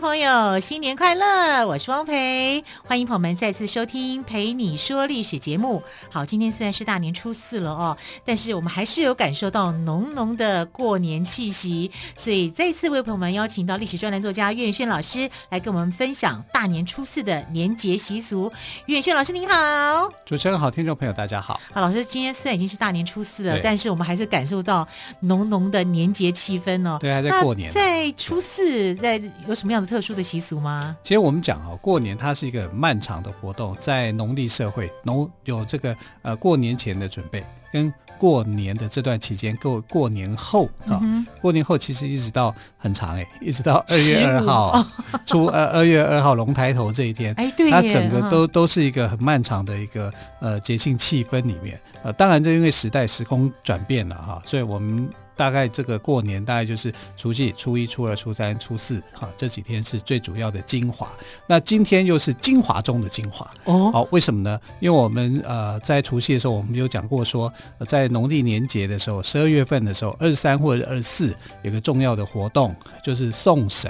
朋友，新年快乐！我是汪培，欢迎朋友们再次收听《陪你说历史》节目。好，今天虽然是大年初四了哦，但是我们还是有感受到浓浓的过年气息，所以再次为朋友们邀请到历史专栏作家岳远轩老师来跟我们分享大年初四的年节习俗。岳远轩老师您好，主持人好，听众朋友大家好。好，老师，今天虽然已经是大年初四了，但是我们还是感受到浓浓的年节气氛哦。对，还在过年。在初四，在有什么样的特殊的习俗吗？其实我们讲啊，过年它是一个很漫长的活动，在农历社会，农有这个呃过年前的准备，跟过年的这段期间，过过年后啊，嗯、过年后其实一直到很长哎，一直到二月二号初呃二月二号龙抬头这一天，哎对，它整个都都是一个很漫长的一个呃节庆气氛里面，呃，当然这因为时代时空转变了哈，所以我们。大概这个过年大概就是除夕、初一、初二、初三、初四，哈，这几天是最主要的精华。那今天又是精华中的精华哦。好，为什么呢？因为我们呃在除夕的时候，我们有讲过说，在农历年节的时候，十二月份的时候，二十三或者二十四有个重要的活动，就是送神。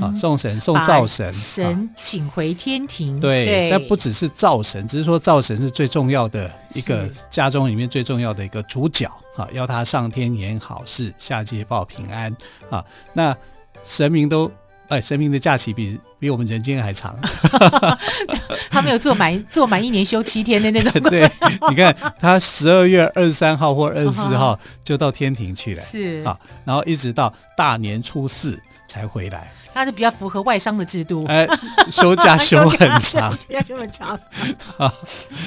啊，送神送灶神，神请回天庭。对，但不只是灶神，只是说灶神是最重要的一个家中里面最重要的一个主角啊，要他上天言好事，下界报平安啊。那神明都哎，神明的假期比比我们人间还长，他没有做满做满一年休七天的那种。对，你看他十二月二十三号或二十四号就到天庭去了，是啊，然后一直到大年初四才回来。它是比较符合外商的制度，哎，休假休 很长，休假休很长，啊，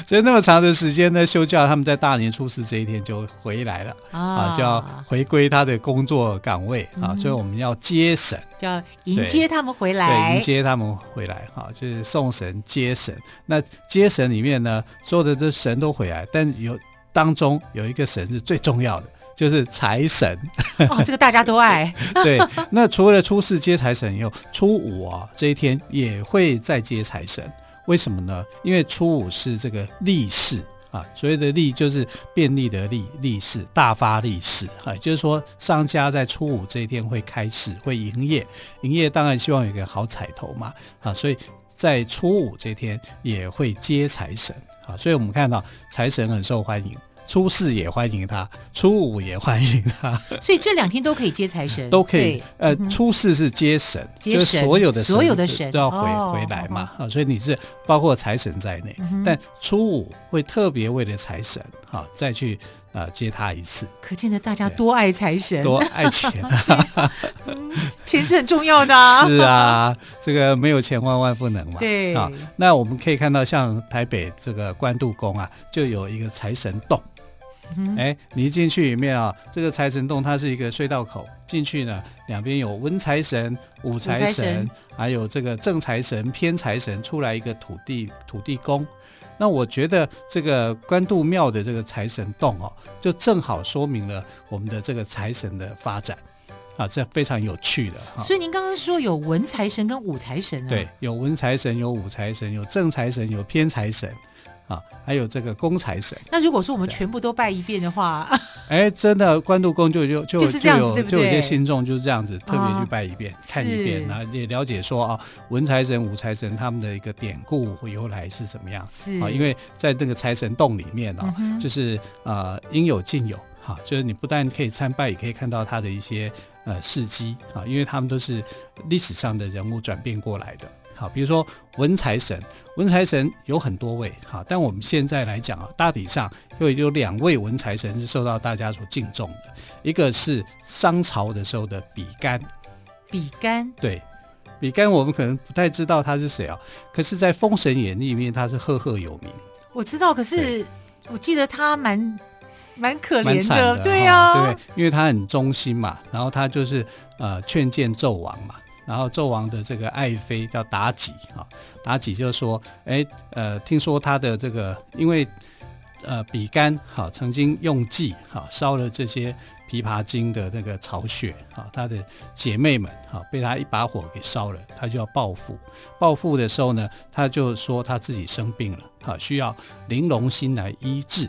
所以那么长的时间呢，休假他们在大年初四这一天就回来了啊，就要回归他的工作岗位啊，所以我们要接神，就要迎接他们回来，对，迎接他们回来哈，就是送神接神。那接神里面呢，所有的的神都回来，但有当中有一个神是最重要的。就是财神 哦，这个大家都爱。对，那除了初四接财神以后，初五啊这一天也会再接财神。为什么呢？因为初五是这个利市啊，所谓的利就是便利的利，利市大发利市啊，就是说商家在初五这一天会开市，会营业，营业当然希望有个好彩头嘛啊，所以在初五这一天也会接财神啊，所以我们看到财神很受欢迎。初四也欢迎他，初五也欢迎他，所以这两天都可以接财神，都可以。呃，初四是接神，接神就是所有的所有的神都要回、哦、回来嘛啊，所以你是包括财神在内，嗯、但初五会特别为了财神哈再去呃接他一次。可见得大家多爱财神，多爱钱啊，钱是很重要的啊。是啊，这个没有钱万万不能嘛。对啊，那我们可以看到，像台北这个关渡宫啊，就有一个财神洞。哎、嗯，你一进去里面啊，这个财神洞它是一个隧道口，进去呢，两边有文财神、武财神，还有这个正财神、偏财神，出来一个土地土地公。那我觉得这个官渡庙的这个财神洞哦，就正好说明了我们的这个财神的发展啊，这非常有趣的。所以您刚刚说有文财神跟武财神啊？对，有文财神，有武财神，有正财神，有偏财神。啊，还有这个公财神。那如果说我们全部都拜一遍的话，哎，真的关渡宫就就就就是这样子，就有对不对？就有些信众就是这样子，特别去拜一遍，哦、看一遍，然后也了解说啊，文财神、武财神他们的一个典故由来是怎么样。是啊，因为在这个财神洞里面啊，嗯、就是呃应有尽有哈、啊，就是你不但可以参拜，也可以看到他的一些呃事迹啊，因为他们都是历史上的人物转变过来的。好，比如说文财神，文财神有很多位，好，但我们现在来讲啊，大体上又有两位文财神是受到大家所敬重的，一个是商朝的时候的比干，比干，对，比干我们可能不太知道他是谁啊，可是，在《封神演义》里面他是赫赫有名。我知道，可是我记得他蛮蛮可怜的，对呀、啊，对，因为他很忠心嘛，然后他就是呃劝谏纣王嘛，然后纣王的这个爱妃叫妲己啊，妲己就说，哎，呃，听说他的这个因为呃比干哈曾经用计哈烧了这些琵琶精的那个巢穴啊，他的姐妹们哈被他一把火给烧了，他就要报复，报复的时候呢，他就说他自己生病了啊，需要玲珑心来医治。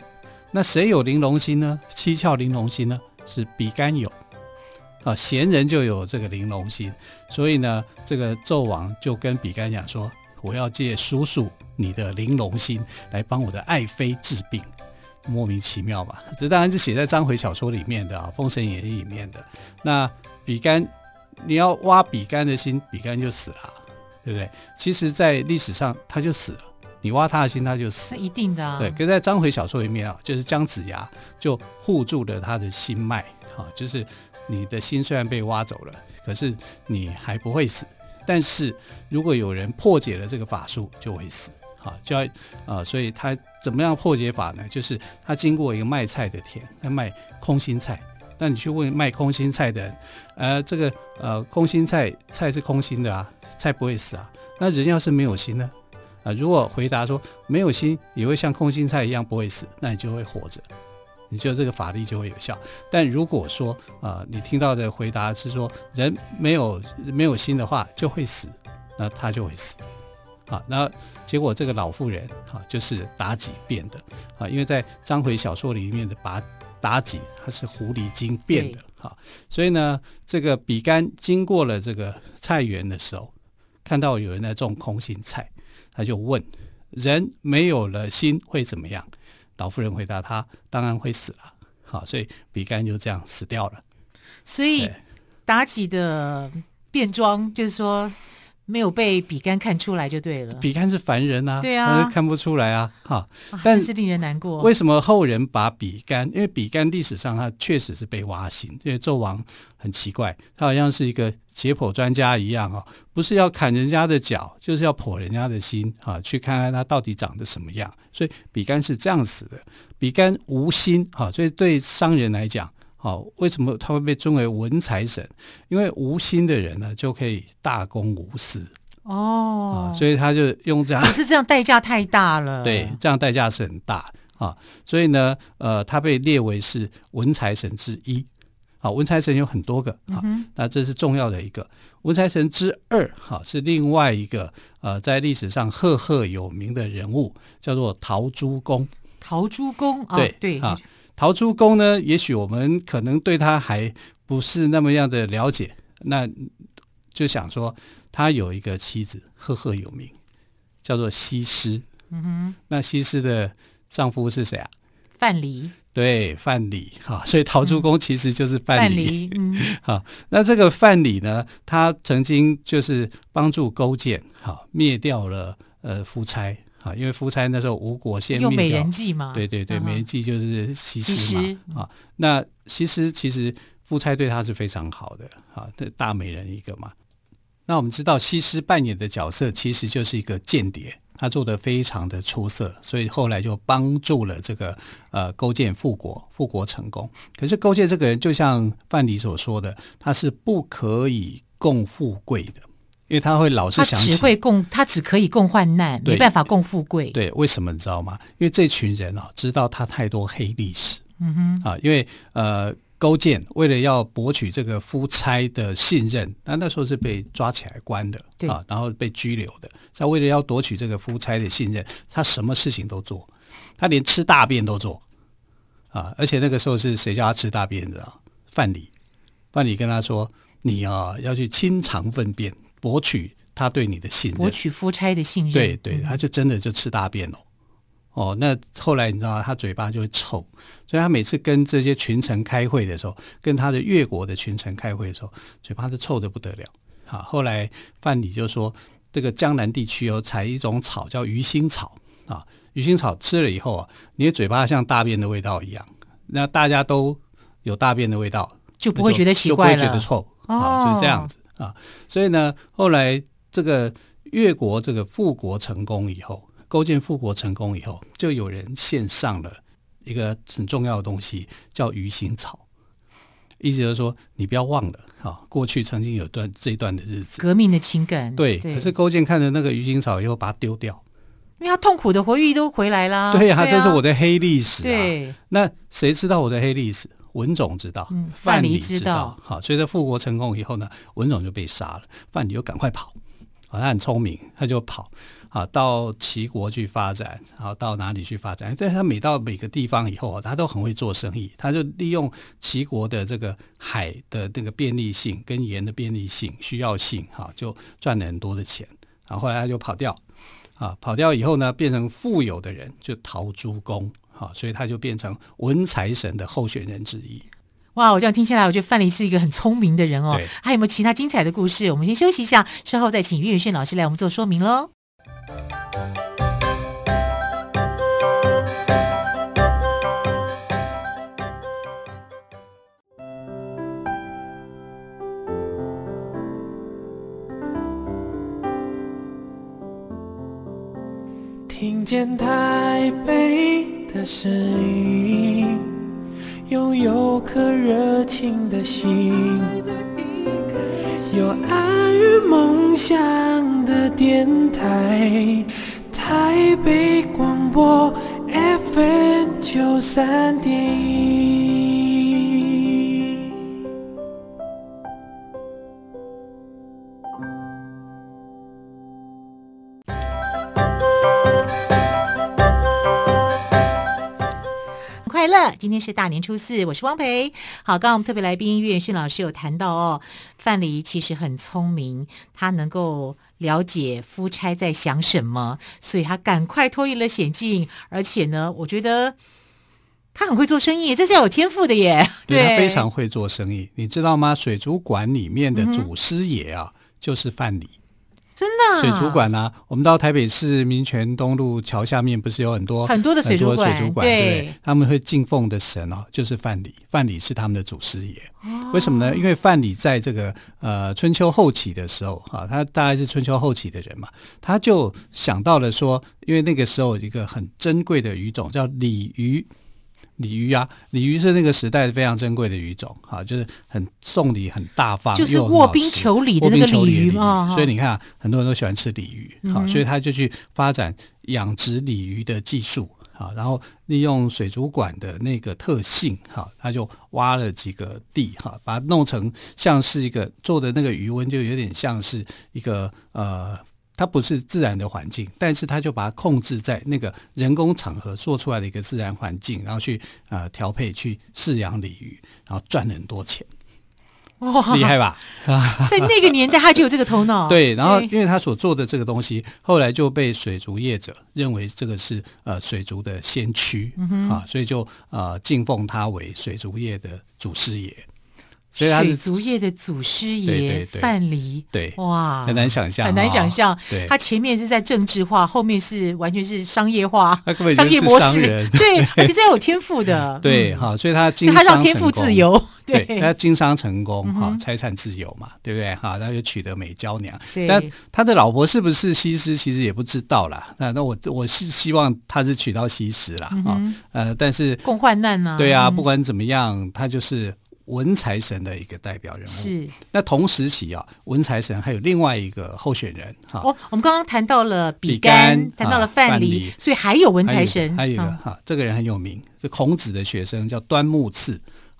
那谁有玲珑心呢？七窍玲珑心呢？是比干有啊，贤人就有这个玲珑心，所以呢，这个纣王就跟比干讲说：“我要借叔叔你的玲珑心来帮我的爱妃治病。”莫名其妙吧？这当然是写在章回小说里面的啊，《封神演义》里面的。那比干，你要挖比干的心，比干就死了，对不对？其实，在历史上他就死了。你挖他的心，他就死。那一定的啊。对，跟在章回小说里面啊，就是姜子牙就护住了他的心脉啊，就是你的心虽然被挖走了，可是你还不会死。但是如果有人破解了这个法术，就会死。好，就要啊，所以他怎么样破解法呢？就是他经过一个卖菜的田，他卖空心菜。那你去问卖空心菜的，呃，这个呃空心菜菜是空心的啊，菜不会死啊。那人要是没有心呢？啊，如果回答说没有心也会像空心菜一样不会死，那你就会活着，你就这个法力就会有效。但如果说啊，你听到的回答是说人没有没有心的话就会死，那他就会死。啊，那结果这个老妇人啊就是妲己变的啊，因为在章回小说里面的妲妲己她是狐狸精变的啊，所以呢，这个比干经过了这个菜园的时候，看到有人在种空心菜。他就问：人没有了心会怎么样？老妇人回答他：当然会死了。好，所以比干就这样死掉了。所以妲己的变装就是说。没有被比干看出来就对了。比干是凡人啊，对啊，看不出来啊，哈。啊、但是令人难过。为什么后人把比干？因为比干历史上他确实是被挖心，因为纣王很奇怪，他好像是一个解剖专家一样哈，不是要砍人家的脚，就是要剖人家的心啊，去看看他到底长得什么样。所以比干是这样死的。比干无心哈，所以对商人来讲。好，为什么他会被尊为文财神？因为无心的人呢，就可以大公无私哦，所以他就用这样。可是这样代价太大了。对，这样代价是很大啊。所以呢，呃，他被列为是文财神之一。好，文财神有很多个啊，那这是重要的一个。文财神之二，好，是另外一个呃，在历史上赫赫有名的人物，叫做陶朱公。陶朱公，对对啊。陶朱公呢，也许我们可能对他还不是那么样的了解，那就想说他有一个妻子赫赫有名，叫做西施。嗯哼，那西施的丈夫是谁啊？范蠡。对，范蠡。哈，所以陶朱公其实就是范蠡。嗯，好，那这个范蠡呢，他曾经就是帮助勾践，好灭掉了呃夫差。啊，因为夫差那时候吴国先用美人计嘛，对对对，美人计就是西施嘛。啊，那西施其实夫差对她是非常好的，啊，大美人一个嘛。那我们知道西施扮演的角色其实就是一个间谍，她做的非常的出色，所以后来就帮助了这个呃勾践复国，复国成功。可是勾践这个人就像范蠡所说的，他是不可以共富贵的。因为他会老是想起，他只会共，他只可以共患难，没办法共富贵。对，为什么你知道吗？因为这群人啊，知道他太多黑历史。嗯哼，啊，因为呃，勾践为了要博取这个夫差的信任，那那时候是被抓起来关的，对啊，然后被拘留的。他为了要夺取这个夫差的信任，他什么事情都做，他连吃大便都做啊！而且那个时候是谁叫他吃大便的？范蠡，范蠡跟他说：“你啊，要去清肠粪便。”博取他对你的信任，博取夫差的信任。对对，他就真的就吃大便了。哦，那后来你知道，他嘴巴就会臭，所以他每次跟这些群臣开会的时候，跟他的越国的群臣开会的时候，嘴巴都臭的不得了。啊，后来范蠡就说，这个江南地区有采一种草叫鱼腥草啊，鱼腥草吃了以后啊，你的嘴巴像大便的味道一样，那大家都有大便的味道，就不会觉得奇怪了，就不会觉得臭啊，就是这样子。啊，所以呢，后来这个越国这个复国成功以后，勾践复国成功以后，就有人献上了一个很重要的东西，叫鱼腥草。意思就是说，你不要忘了，啊，过去曾经有段这一段的日子，革命的情感。对，对可是勾践看着那个鱼腥草以后，把它丢掉，因为他痛苦的回忆都回来了。对呀、啊，这是我的黑历史啊。对，那谁知道我的黑历史？文种知道，嗯、范蠡知道。好，所以在复国成功以后呢，文种就被杀了，范蠡就赶快跑。啊，他很聪明，他就跑。啊，到齐国去发展，然后到哪里去发展？但他每到每个地方以后，他都很会做生意。他就利用齐国的这个海的那个便利性跟盐的便利性需要性，哈，就赚了很多的钱。然后后来他就跑掉，啊，跑掉以后呢，变成富有的人，就陶朱公，哈，所以他就变成文财神的候选人之一。哇，我这样听下来，我觉得范蠡是一个很聪明的人哦。对还有没有其他精彩的故事？我们先休息一下，稍后再请岳轩老师来我们做说明喽。听见台北的声音，拥有颗热情的心，有爱与梦想的电台，台北广播 FM 九三点一。今天是大年初四，我是汪培。好，刚刚我们特别来宾岳迅老师有谈到哦，范蠡其实很聪明，他能够了解夫差在想什么，所以他赶快脱离了险境。而且呢，我觉得他很会做生意，这是要有天赋的耶。对，对他非常会做生意，你知道吗？水族馆里面的祖师爷啊，嗯、就是范蠡。真的、啊、水族馆啊，我们到台北市民权东路桥下面，不是有很多很多的水族馆？对，对，他们会敬奉的神哦，就是范蠡。范蠡是他们的祖师爷。哦、为什么呢？因为范蠡在这个呃春秋后期的时候啊，他大概是春秋后期的人嘛，他就想到了说，因为那个时候有一个很珍贵的鱼种叫鲤鱼。鲤鱼啊，鲤鱼是那个时代非常珍贵的鱼种，哈，就是很送礼很大方，就是卧冰求鲤的那个鲤鱼嘛。所以你看，很多人都喜欢吃鲤鱼，好，所以他就去发展养殖鲤鱼的技术，好，然后利用水族馆的那个特性，哈，他就挖了几个地，哈，把它弄成像是一个做的那个鱼温，就有点像是一个呃。它不是自然的环境，但是它就把它控制在那个人工场合做出来的一个自然环境，然后去呃调配去饲养鲤鱼，然后赚了很多钱，哇，厉害吧？在那个年代他就有这个头脑。对，然后因为他所做的这个东西，后来就被水族业者认为这个是呃水族的先驱，啊，所以就呃敬奉他为水族业的祖师爷。水族业的祖师爷范蠡，对，哇，很难想象，很难想象。对，他前面是在政治化，后面是完全是商业化，商业模式。对，而且这有天赋的。对，哈，所以他经商他让天赋自由，对，他经商成功，哈，财产自由嘛，对不对？哈，然后又娶得美娇娘。但他的老婆是不是西施，其实也不知道啦。那那我我是希望他是娶到西施啦，啊，呃，但是共患难呢？对啊，不管怎么样，他就是。文财神的一个代表人物是。那同时期啊，文财神还有另外一个候选人哈。哦，我们刚刚谈到了比干，谈到了范蠡，所以还有文财神，还有一个哈，这个人很有名，是孔子的学生，叫端木赐。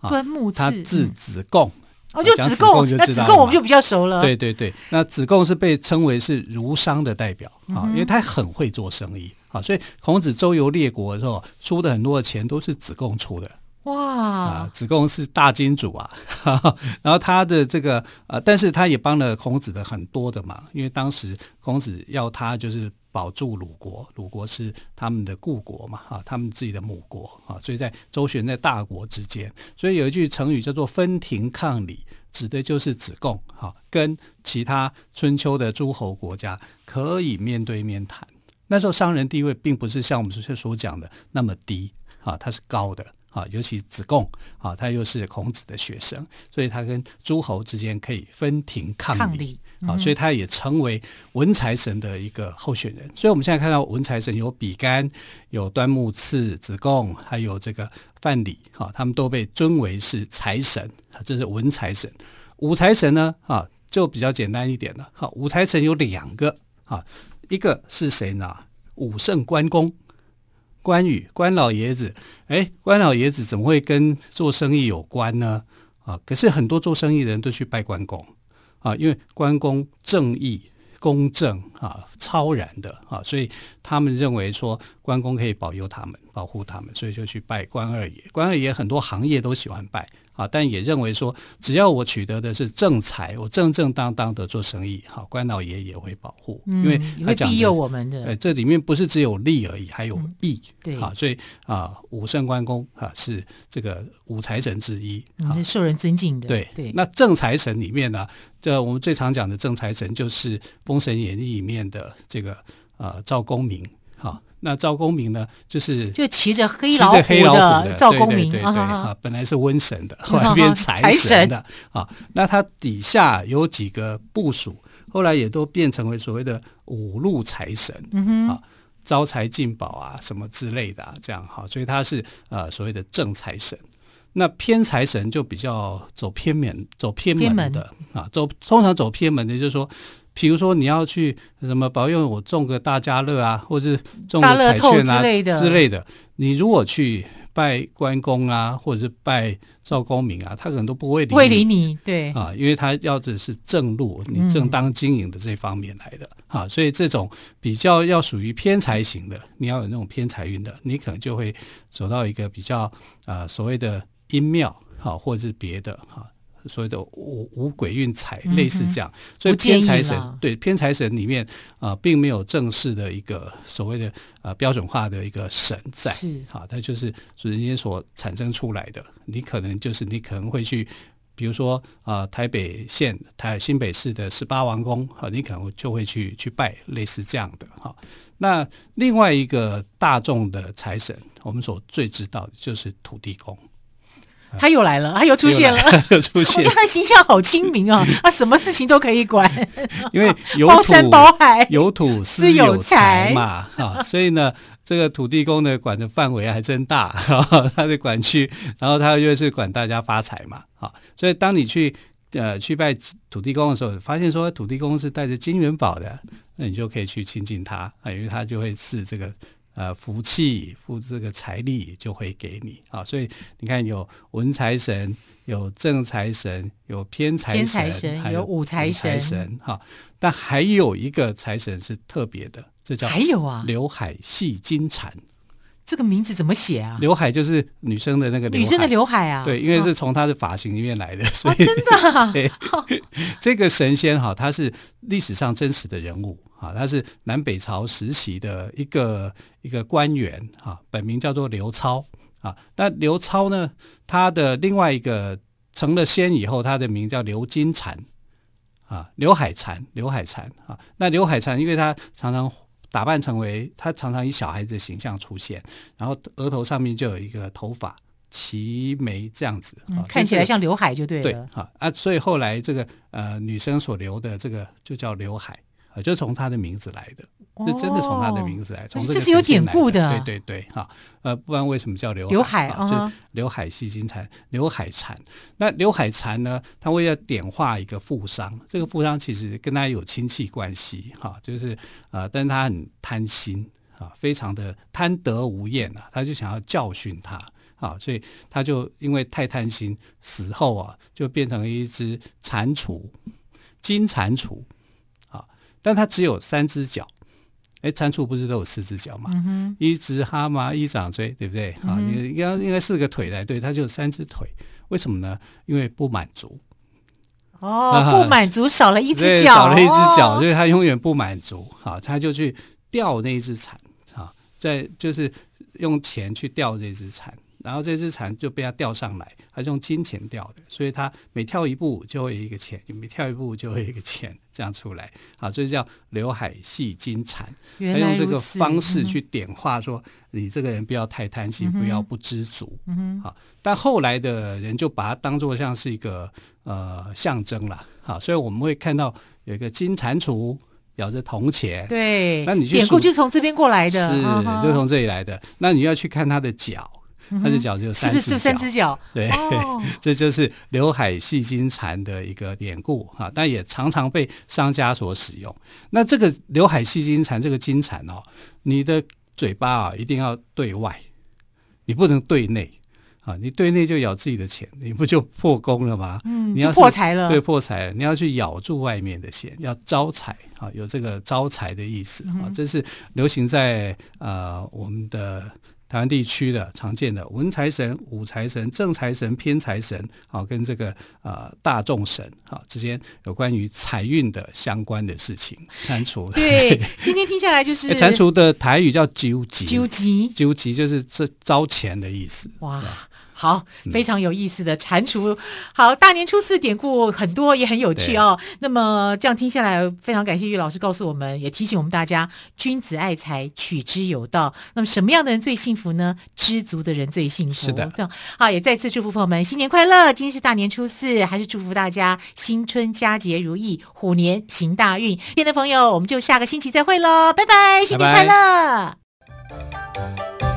端木赐，他字子贡。哦，就子贡，那子贡我们就比较熟了。对对对，那子贡是被称为是儒商的代表啊，因为他很会做生意啊，所以孔子周游列国的时候，出的很多的钱都是子贡出的。哇啊！子贡是大金主啊，哈哈，然后他的这个呃，但是他也帮了孔子的很多的忙，因为当时孔子要他就是保住鲁国，鲁国是他们的故国嘛，哈，他们自己的母国啊，所以在周旋在大国之间，所以有一句成语叫做分庭抗礼，指的就是子贡哈，跟其他春秋的诸侯国家可以面对面谈。那时候商人地位并不是像我们之前所讲的那么低啊，他是高的。啊，尤其子贡啊，他又是孔子的学生，所以他跟诸侯之间可以分庭抗礼，啊，所以他也成为文财神的一个候选人。所以我们现在看到文财神有比干、有端木赐、子贡，还有这个范蠡，哈，他们都被尊为是财神，这是文财神。武财神呢，啊，就比较简单一点了。好，武财神有两个，啊，一个是谁呢？武圣关公。关羽，关老爷子，哎，关老爷子怎么会跟做生意有关呢？啊，可是很多做生意的人都去拜关公啊，因为关公正义、公正啊，超然的啊，所以他们认为说关公可以保佑他们、保护他们，所以就去拜关二爷。关二爷很多行业都喜欢拜。啊，但也认为说，只要我取得的是正财，我正正当当的做生意，好，关老爷也会保护，嗯、因为他讲庇佑我们的。呃，这里面不是只有利而已，还有义。嗯、对，好，所以啊，武圣关公啊是这个武财神之一，嗯，是受人尊敬的。对对。那正财神里面呢，这我们最常讲的正财神就是《封神演义》里面的这个呃赵公明，好。那赵公明呢，就是就骑着黑老虎的赵公明，对对对，对啊，本来是瘟神的，后来变财神的啊。那他底下有几个部属，后来也都变成为所谓的五路财神，嗯啊，招财进宝啊，什么之类的，啊，这样哈。所以他是呃所谓的正财神。那偏财神就比较走偏门，走偏门的啊，走通常走偏门的，就是说。比如说你要去什么保佑我中个大家乐啊，或者是中个彩券啊之类的。之类的，你如果去拜关公啊，或者是拜赵公明啊，他可能都不会理你，会理你，对。啊，因为他要的是正路，你正当经营的这方面来的，嗯、啊，所以这种比较要属于偏财型的，你要有那种偏财运的，你可能就会走到一个比较啊所谓的阴庙，好、啊，或者是别的哈。啊所谓的五五鬼运财类似这样，所以偏财神对偏财神里面啊、呃，并没有正式的一个所谓的呃标准化的一个神在，是好，它就是人间所产生出来的。你可能就是你可能会去，比如说啊、呃，台北县台新北市的十八王公啊，你可能就会去去拜类似这样的哈。那另外一个大众的财神，我们所最知道的就是土地公。他又来了，他又出现了，又出现。他的形象好亲民啊，他什么事情都可以管，因为有土有土司有财嘛啊，所以呢，这个土地公呢管的范围还真大，他的管区，然后他又是管大家发财嘛啊，所以当你去呃去拜土地公的时候，发现说土地公是带着金元宝的，那你就可以去亲近他啊，因为他就会赐这个。呃，福气、福这个财力就会给你啊，所以你看，有文财神，有正财神，有偏财神，神还有武财神哈。但还有一个财神是特别的，这叫还有啊，刘海戏金蟾。这个名字怎么写啊？刘海就是女生的那个刘海，女生的刘海啊。对，因为是从她的发型里面来的，哦、所以、哦、真的、啊。对，这个神仙哈，他是历史上真实的人物啊，他是南北朝时期的一个一个官员啊，本名叫做刘超啊。那刘超呢，他的另外一个成了仙以后，他的名叫刘金蝉啊，刘海蝉，刘海蝉啊。那刘海蝉，因为他常常。打扮成为他常常以小孩子的形象出现，然后额头上面就有一个头发齐眉这样子，嗯，看起来像刘海就对了。对啊啊，所以后来这个呃女生所留的这个就叫刘海啊，就从他的名字来的。是真的从他的名字来，从、哦、这是有典故的。对对对，哈，呃，不然为什么叫刘刘海啊？就刘海戏金蝉，刘海蝉。那刘海蝉呢？他为了点化一个富商，这个富商其实跟他有亲戚关系，哈，就是呃，但是他很贪心啊，非常的贪得无厌啊，他就想要教训他啊，所以他就因为太贪心，死后啊，就变成了一只蟾蜍，金蟾蜍啊，但他只有三只脚。哎，蟾蜍不是都有四只脚吗？嗯、一只蛤蟆一掌锥，对不对？啊、嗯，应该应该四个腿来对，它就有三只腿。为什么呢？因为不满足。哦，啊、不满足，少了一只脚，少了一只脚，所以它永远不满足。好，他就去钓那一只蝉，啊，在就是用钱去钓这只蝉，然后这只蝉就被它钓上来，它是用金钱钓的，所以它每跳一步就会有一个钱，每跳一步就会有一个钱这样出来，啊，所以叫刘海戏金蝉，他用这个方式去点化说，你这个人不要太贪心，嗯、不要不知足，嗯哼，好，但后来的人就把它当做像是一个呃象征了，好，所以我们会看到有一个金蟾蜍。咬着铜钱，对，那你典故就从这边过来的，是，就从这里来的。那你要去看它的脚，它的脚就三只脚，是不是就三只脚？对，哦、这就是刘海戏金蝉的一个典故哈，但也常常被商家所使用。那这个刘海戏金蝉，这个金蝉哦，你的嘴巴啊一定要对外，你不能对内。啊，你对内就咬自己的钱，你不就破功了吗？嗯，你要破财了，对，破财了。你要去咬住外面的钱，要招财啊，有这个招财的意思啊。这是流行在呃我们的台湾地区的常见的文财神、武财神、正财神、偏财神好，跟这个呃大众神好之间有关于财运的相关的事情。蟾蜍，对，今天听下来就是蟾蜍的台语叫纠集，纠集，纠集就是这招钱的意思。哇。好，非常有意思的蟾蜍。好，大年初四典故很多，也很有趣哦。那么这样听下来，非常感谢玉老师告诉我们，也提醒我们大家：君子爱财，取之有道。那么什么样的人最幸福呢？知足的人最幸福。是的。这样好，也再次祝福朋友们新年快乐。今天是大年初四，还是祝福大家新春佳节如意，虎年行大运。亲爱的朋友，我们就下个星期再会喽，拜拜，新年快乐。拜拜。